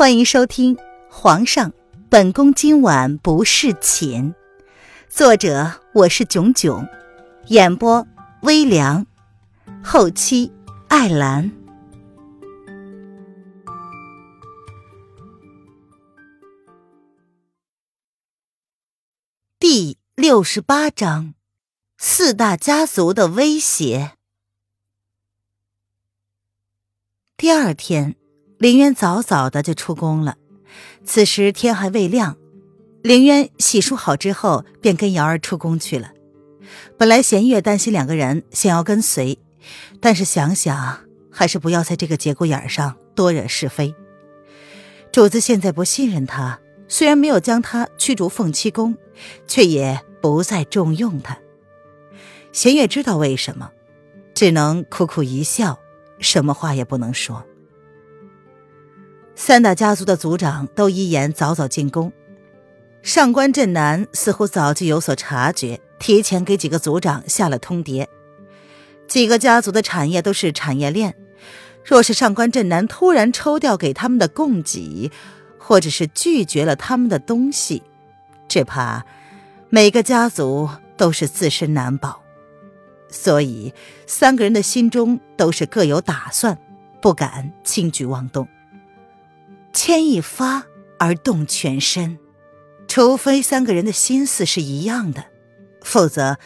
欢迎收听《皇上，本宫今晚不侍寝》，作者我是囧囧，演播微凉，后期艾兰。第六十八章：四大家族的威胁。第二天。林渊早早的就出宫了，此时天还未亮。林渊洗漱好之后，便跟瑶儿出宫去了。本来弦月担心两个人想要跟随，但是想想还是不要在这个节骨眼上多惹是非。主子现在不信任他，虽然没有将他驱逐凤栖宫，却也不再重用他。弦月知道为什么，只能苦苦一笑，什么话也不能说。三大家族的族长都一言早早进宫，上官镇南似乎早就有所察觉，提前给几个族长下了通牒。几个家族的产业都是产业链，若是上官镇南突然抽调给他们的供给，或者是拒绝了他们的东西，只怕每个家族都是自身难保。所以，三个人的心中都是各有打算，不敢轻举妄动。牵一发而动全身，除非三个人的心思是一样的，否则，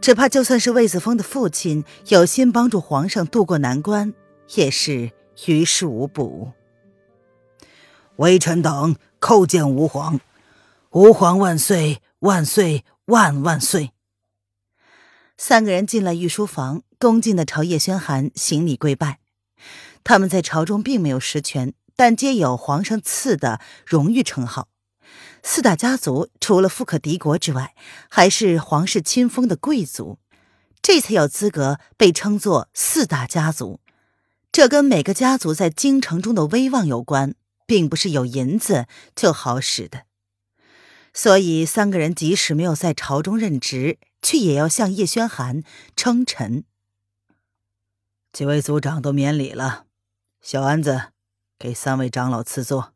只怕就算是魏子峰的父亲有心帮助皇上渡过难关，也是于事无补。微臣等叩见吾皇，吾皇万岁万岁万万岁！三个人进了御书房，恭敬的朝叶轩寒行礼跪拜。他们在朝中并没有实权。但皆有皇上赐的荣誉称号，四大家族除了富可敌国之外，还是皇室亲封的贵族，这才有资格被称作四大家族。这跟每个家族在京城中的威望有关，并不是有银子就好使的。所以，三个人即使没有在朝中任职，却也要向叶宣寒称臣。几位族长都免礼了，小安子。给三位长老赐座。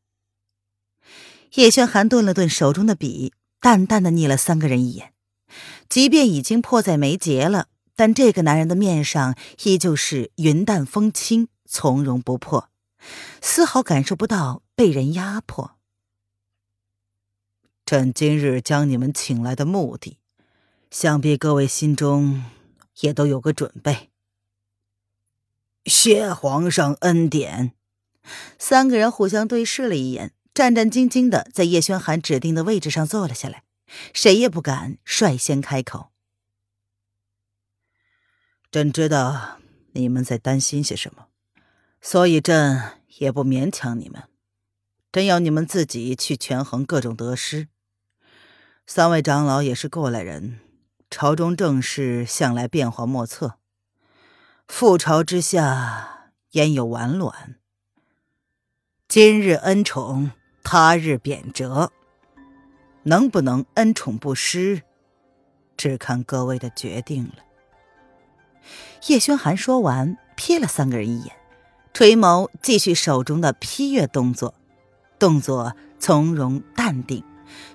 叶轩寒顿了顿手中的笔，淡淡的睨了三个人一眼。即便已经迫在眉睫了，但这个男人的面上依旧是云淡风轻、从容不迫，丝毫感受不到被人压迫。朕今日将你们请来的目的，想必各位心中也都有个准备。谢皇上恩典。三个人互相对视了一眼，战战兢兢的在叶轩寒指定的位置上坐了下来，谁也不敢率先开口。朕知道你们在担心些什么，所以朕也不勉强你们。朕要你们自己去权衡各种得失。三位长老也是过来人，朝中政事向来变化莫测，覆巢之下焉有完卵？今日恩宠，他日贬谪，能不能恩宠不失，只看各位的决定了。叶轩寒说完，瞥了三个人一眼，垂眸继续手中的批阅动作，动作从容淡定，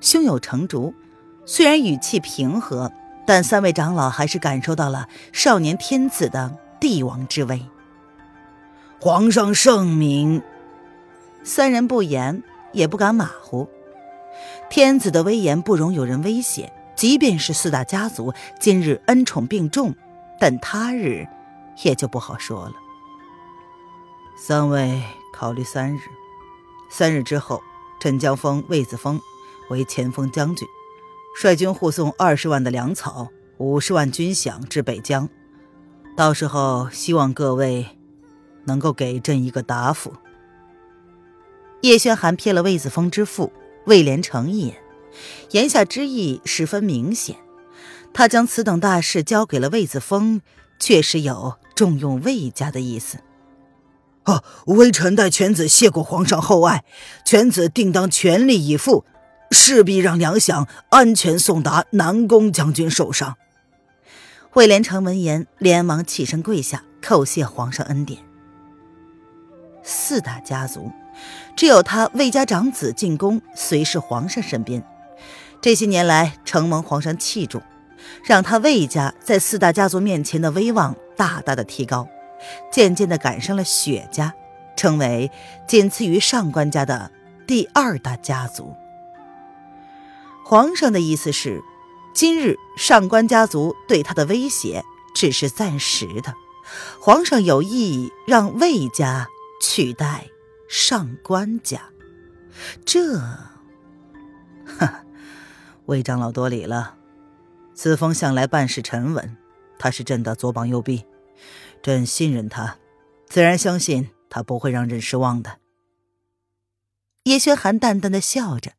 胸有成竹。虽然语气平和，但三位长老还是感受到了少年天子的帝王之威。皇上圣明。三人不言，也不敢马虎。天子的威严不容有人威胁，即便是四大家族今日恩宠并重，但他日也就不好说了。三位考虑三日，三日之后，朕将封魏子峰为前锋将军，率军护送二十万的粮草、五十万军饷至北疆。到时候，希望各位能够给朕一个答复。叶轩寒瞥了魏子峰之父魏连成一眼，言下之意十分明显。他将此等大事交给了魏子峰，确实有重用魏家的意思。哦，微臣代犬子谢过皇上厚爱，犬子定当全力以赴，势必让粮饷安全送达南宫将军手上。魏连成闻言，连忙起身跪下，叩谢皇上恩典。四大家族。只有他魏家长子进宫，随侍皇上身边。这些年来，承蒙皇上器重，让他魏家在四大家族面前的威望大大的提高，渐渐的赶上了雪家，成为仅次于上官家的第二大家族。皇上的意思是，今日上官家族对他的威胁只是暂时的，皇上有意让魏家取代上官家，这，哈，魏长老多礼了。子枫向来办事沉稳，他是朕的左膀右臂，朕信任他，自然相信他不会让朕失望的。叶轩寒淡淡的笑着。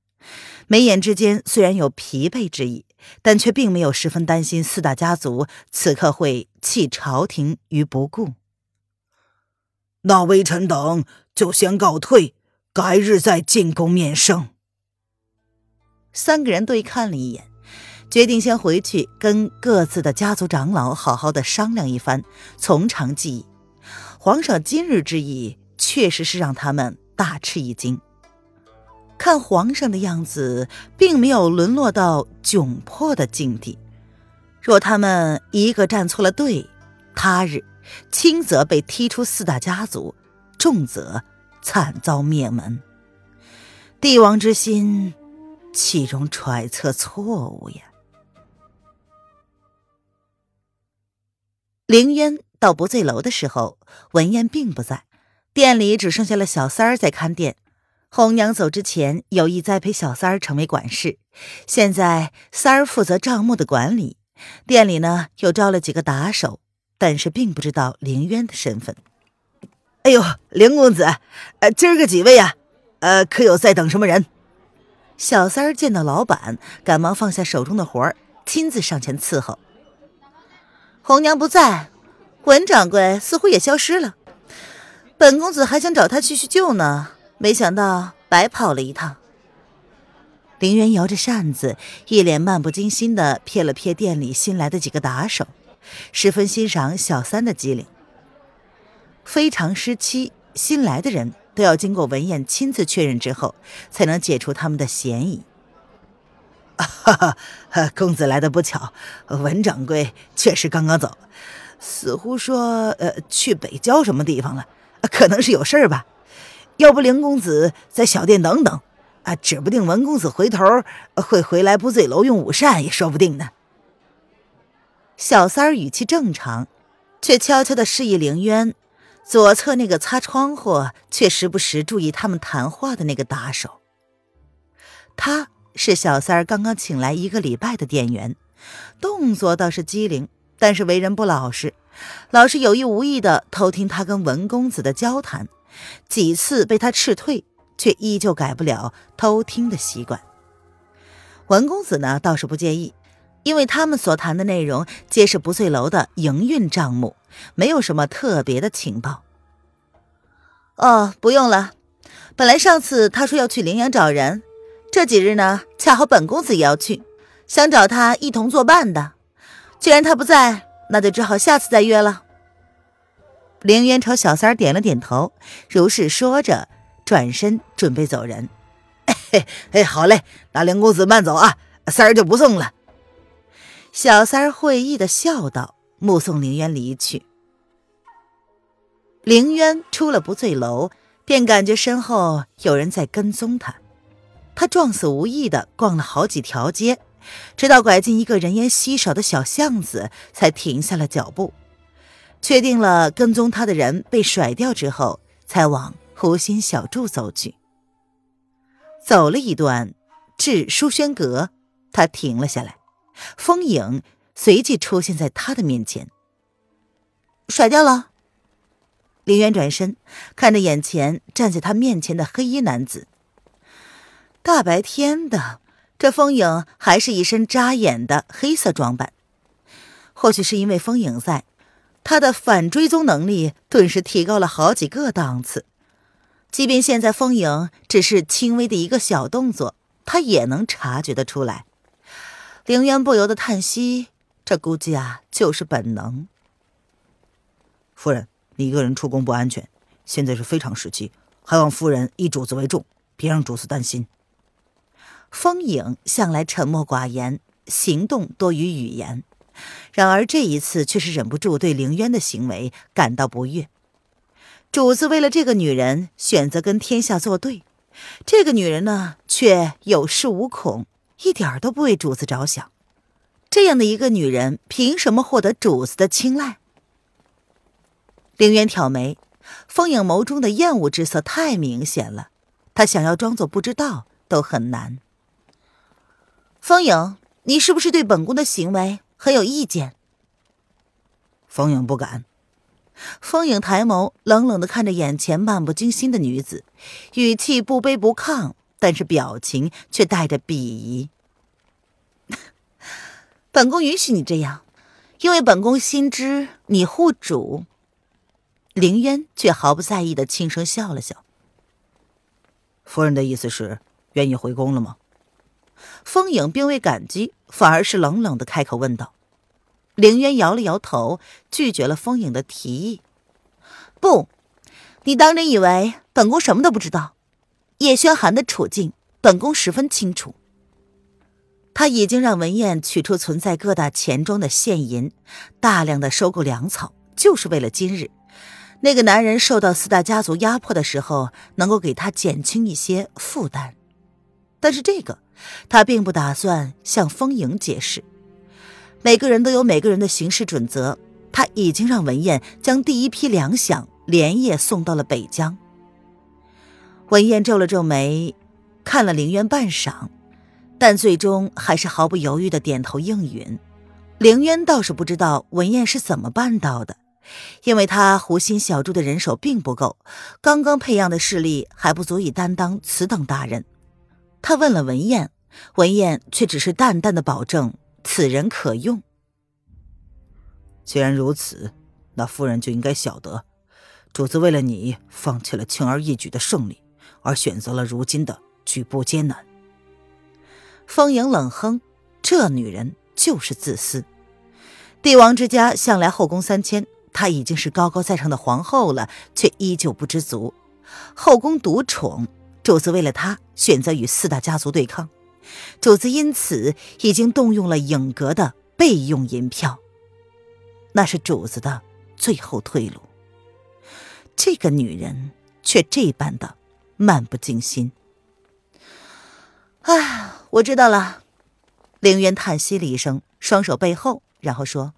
眉眼之间虽然有疲惫之意，但却并没有十分担心四大家族此刻会弃朝廷于不顾。那微臣等就先告退，改日再进宫面圣。三个人对看了一眼，决定先回去跟各自的家族长老好好的商量一番，从长计议。皇上今日之意，确实是让他们大吃一惊。看皇上的样子，并没有沦落到窘迫的境地。若他们一个站错了队，他日轻则被踢出四大家族，重则惨遭灭门。帝王之心，岂容揣测错误呀？凌渊到不醉楼的时候，文燕并不在，店里只剩下了小三儿在看店。红娘走之前有意栽培小三儿成为管事，现在三儿负责账目的管理，店里呢又招了几个打手，但是并不知道凌渊的身份。哎呦，凌公子，呃，今儿个几位呀？呃，可有在等什么人？小三儿见到老板，赶忙放下手中的活儿，亲自上前伺候。红娘不在，文掌柜似乎也消失了，本公子还想找他叙叙旧呢。没想到白跑了一趟。林渊摇着扇子，一脸漫不经心的瞥了瞥店里新来的几个打手，十分欣赏小三的机灵。非常时期，新来的人都要经过文燕亲自确认之后，才能解除他们的嫌疑。哈哈，公子来的不巧，文掌柜确实刚刚走，似乎说呃去北郊什么地方了，可能是有事儿吧。要不凌公子在小店等等，啊，指不定文公子回头会回来不醉楼用午膳也说不定呢。小三儿语气正常，却悄悄的示意凌渊，左侧那个擦窗户却时不时注意他们谈话的那个打手。他是小三儿刚刚请来一个礼拜的店员，动作倒是机灵，但是为人不老实，老是有意无意的偷听他跟文公子的交谈。几次被他斥退，却依旧改不了偷听的习惯。文公子呢，倒是不介意，因为他们所谈的内容皆是不醉楼的营运账目，没有什么特别的情报。哦，不用了。本来上次他说要去陵阳找人，这几日呢，恰好本公子也要去，想找他一同作伴的。既然他不在，那就只好下次再约了。凌渊朝小三点了点头，如是说着，转身准备走人。哎哎，好嘞，那凌公子慢走啊，三儿就不送了。小三儿会意的笑道，目送凌渊离去。凌渊出了不醉楼，便感觉身后有人在跟踪他。他撞死无意的逛了好几条街，直到拐进一个人烟稀少的小巷子，才停下了脚步。确定了跟踪他的人被甩掉之后，才往湖心小筑走去。走了一段，至书轩阁，他停了下来，风影随即出现在他的面前。甩掉了。林渊转身看着眼前站在他面前的黑衣男子。大白天的，这风影还是一身扎眼的黑色装扮。或许是因为风影在。他的反追踪能力顿时提高了好几个档次，即便现在风影只是轻微的一个小动作，他也能察觉得出来。凌渊不由得叹息：这估计啊，就是本能。夫人，你一个人出宫不安全，现在是非常时期，还望夫人以主子为重，别让主子担心。风影向来沉默寡言，行动多于语言，然而这一次却是忍不住对凌渊的行为感到不悦。主子为了这个女人选择跟天下作对，这个女人呢却有恃无恐，一点都不为主子着想。这样的一个女人，凭什么获得主子的青睐？凌渊挑眉，风影眸中的厌恶之色太明显了，他想要装作不知道都很难。风影，你是不是对本宫的行为很有意见？风影不敢。风影抬眸，冷冷的看着眼前漫不经心的女子，语气不卑不亢，但是表情却带着鄙夷。本宫允许你这样，因为本宫心知你护主。凌渊却毫不在意的轻声笑了笑。夫人的意思是愿意回宫了吗？风影并未感激，反而是冷冷的开口问道。凌渊摇了摇头，拒绝了风影的提议。不，你当真以为本宫什么都不知道？叶轩寒的处境，本宫十分清楚。他已经让文燕取出存在各大钱庄的现银，大量的收购粮草，就是为了今日。那个男人受到四大家族压迫的时候，能够给他减轻一些负担，但是这个他并不打算向风影解释。每个人都有每个人的行事准则，他已经让文燕将第一批粮饷连夜送到了北疆。文燕皱了皱眉，看了凌渊半晌，但最终还是毫不犹豫的点头应允。凌渊倒是不知道文燕是怎么办到的。因为他湖心小筑的人手并不够，刚刚培养的势力还不足以担当此等大任。他问了文燕，文燕却只是淡淡的保证此人可用。既然如此，那夫人就应该晓得，主子为了你放弃了轻而易举的胜利，而选择了如今的举步艰难。风影冷哼，这女人就是自私。帝王之家向来后宫三千。她已经是高高在上的皇后了，却依旧不知足。后宫独宠，主子为了她选择与四大家族对抗，主子因此已经动用了影阁的备用银票，那是主子的最后退路。这个女人却这般的漫不经心。唉，我知道了。凌渊叹息了一声，双手背后，然后说。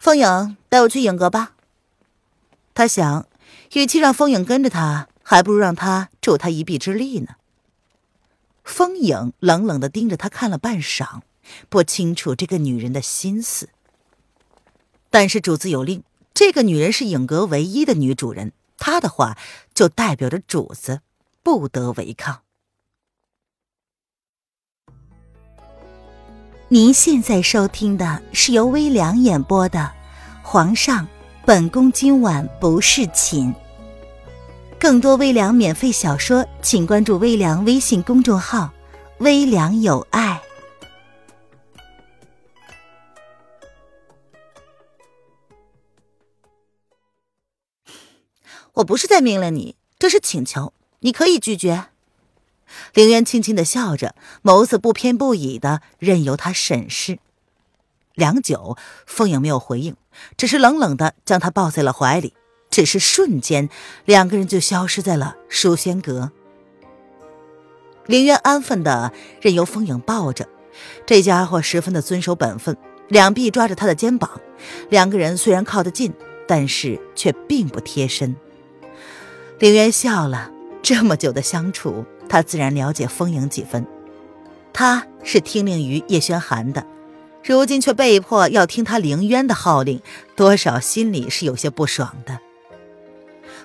风影，带我去影阁吧。他想，与其让风影跟着他，还不如让他助他一臂之力呢。风影冷冷的盯着他看了半晌，不清楚这个女人的心思。但是主子有令，这个女人是影阁唯一的女主人，她的话就代表着主子不得违抗。您现在收听的是由微凉演播的《皇上，本宫今晚不是寝》。更多微凉免费小说，请关注微凉微信公众号“微凉有爱”。我不是在命令你，这是请求，你可以拒绝。凌渊轻轻的笑着，眸子不偏不倚的任由他审视。良久，风影没有回应，只是冷冷的将他抱在了怀里。只是瞬间，两个人就消失在了书仙阁。凌渊安分的任由风影抱着，这家伙十分的遵守本分，两臂抓着他的肩膀。两个人虽然靠得近，但是却并不贴身。凌渊笑了，这么久的相处。他自然了解风影几分，他是听令于叶轩寒的，如今却被迫要听他凌渊的号令，多少心里是有些不爽的。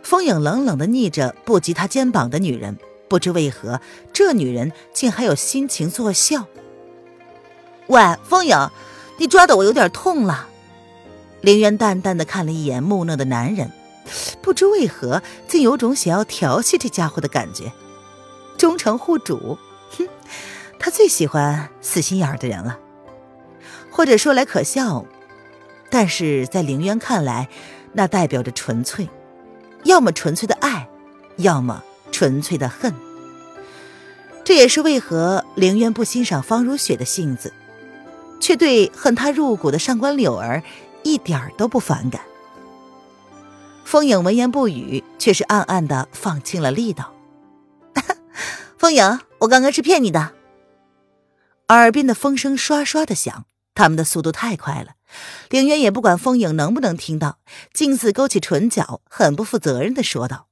风影冷冷的睨着不及他肩膀的女人，不知为何，这女人竟还有心情作笑。喂，风影，你抓的我有点痛了。凌渊淡淡的看了一眼木讷的男人，不知为何，竟有种想要调戏这家伙的感觉。忠诚护主，哼，他最喜欢死心眼儿的人了。或者说来可笑，但是在凌渊看来，那代表着纯粹，要么纯粹的爱，要么纯粹的恨。这也是为何凌渊不欣赏方如雪的性子，却对恨他入骨的上官柳儿一点儿都不反感。风影闻言不语，却是暗暗的放轻了力道。风影，我刚刚是骗你的。耳边的风声刷刷的响，他们的速度太快了。凌渊也不管风影能不能听到，径自勾起唇角，很不负责任的说道。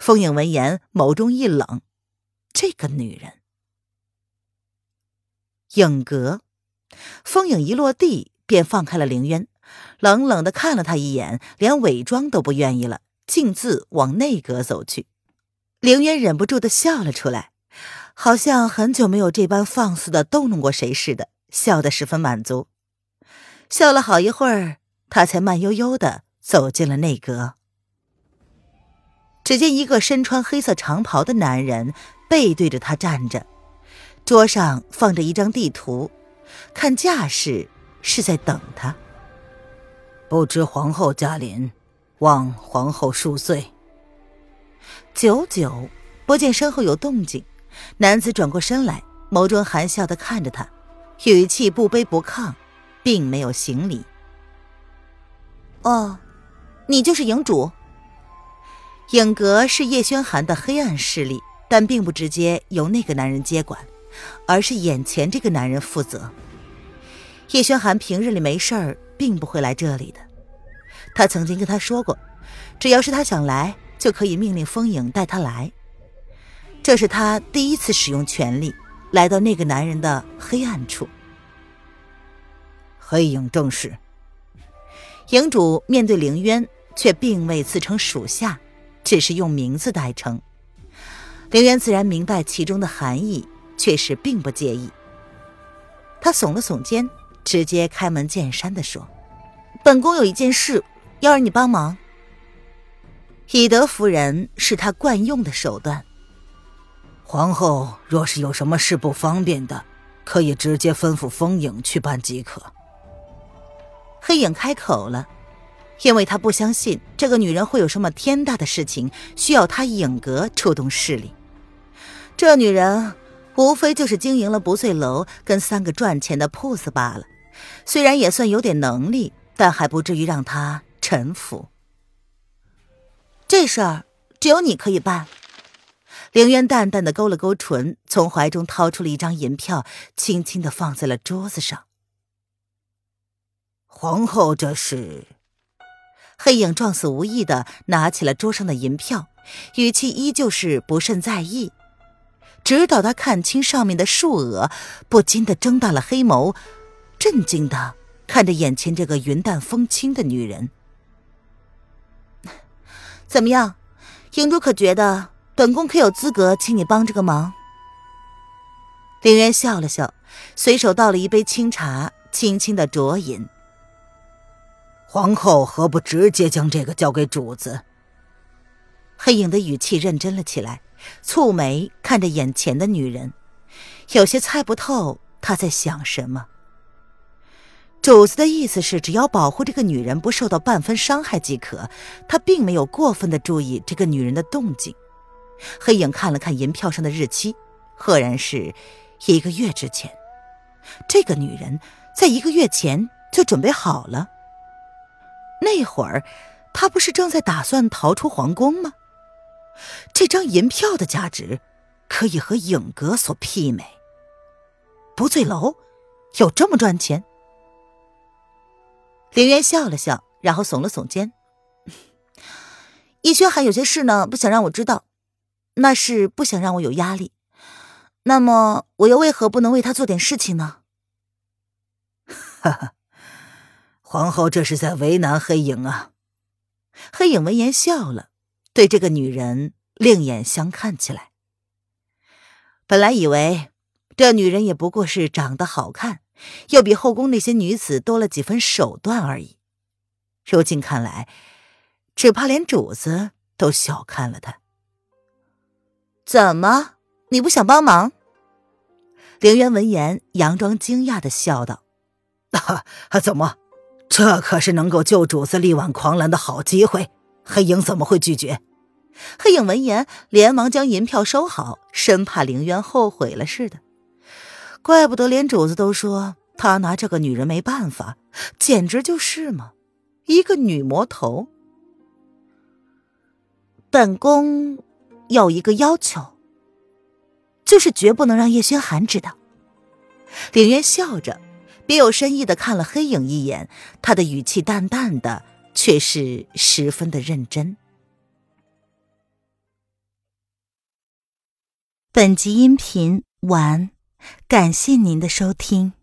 风影闻言，眸中一冷，这个女人，影阁。风影一落地，便放开了凌渊。冷冷的看了他一眼，连伪装都不愿意了，径自往内阁走去。凌渊忍不住的笑了出来，好像很久没有这般放肆的逗弄过谁似的，笑得十分满足。笑了好一会儿，他才慢悠悠的走进了内阁。只见一个身穿黑色长袍的男人背对着他站着，桌上放着一张地图，看架势是在等他。不知皇后驾临，望皇后恕罪。久久不见身后有动静，男子转过身来，眸中含笑的看着他，语气不卑不亢，并没有行礼。哦，你就是影主。影阁是叶轩寒的黑暗势力，但并不直接由那个男人接管，而是眼前这个男人负责。叶轩寒平日里没事儿。并不会来这里的。他曾经跟他说过，只要是他想来，就可以命令风影带他来。这是他第一次使用权力，来到那个男人的黑暗处。黑影正是。影主面对凌渊，却并未自称属下，只是用名字代称。凌渊自然明白其中的含义，却是并不介意。他耸了耸肩。直接开门见山的说：“本宫有一件事，要让你帮忙。”以德服人是他惯用的手段。皇后若是有什么事不方便的，可以直接吩咐风影去办即可。黑影开口了，因为他不相信这个女人会有什么天大的事情需要他影阁出动势力。这女人无非就是经营了不醉楼跟三个赚钱的铺子罢了。虽然也算有点能力，但还不至于让他臣服。这事儿只有你可以办。凌渊淡淡的勾了勾唇，从怀中掏出了一张银票，轻轻的放在了桌子上。皇后，这是？黑影状似无意的拿起了桌上的银票，语气依旧是不甚在意。直到他看清上面的数额，不禁的睁大了黑眸。震惊的看着眼前这个云淡风轻的女人，怎么样，影主可觉得本宫可有资格请你帮这个忙？凌渊笑了笑，随手倒了一杯清茶，轻轻的酌饮。皇后何不直接将这个交给主子？黑影的语气认真了起来，蹙眉看着眼前的女人，有些猜不透她在想什么。主子的意思是，只要保护这个女人不受到半分伤害即可。他并没有过分的注意这个女人的动静。黑影看了看银票上的日期，赫然是一个月之前。这个女人在一个月前就准备好了。那会儿，她不是正在打算逃出皇宫吗？这张银票的价值可以和影阁所媲美。不醉楼有这么赚钱？凌渊笑了笑，然后耸了耸肩。叶轩寒有些事呢，不想让我知道，那是不想让我有压力。那么，我又为何不能为他做点事情呢？哈哈，皇后这是在为难黑影啊。黑影闻言笑了，对这个女人另眼相看起来。本来以为这女人也不过是长得好看。又比后宫那些女子多了几分手段而已，如今看来，只怕连主子都小看了她。怎么，你不想帮忙？凌渊闻言，佯装惊讶的笑道：“啊，怎么？这可是能够救主子力挽狂澜的好机会，黑影怎么会拒绝？黑影闻言，连忙将银票收好，生怕凌渊后悔了似的。怪不得连主子都说他拿这个女人没办法，简直就是嘛，一个女魔头。本宫有一个要求，就是绝不能让叶轩寒知道。凌渊笑着，别有深意的看了黑影一眼，他的语气淡淡的，却是十分的认真。本集音频完，感谢您的收听。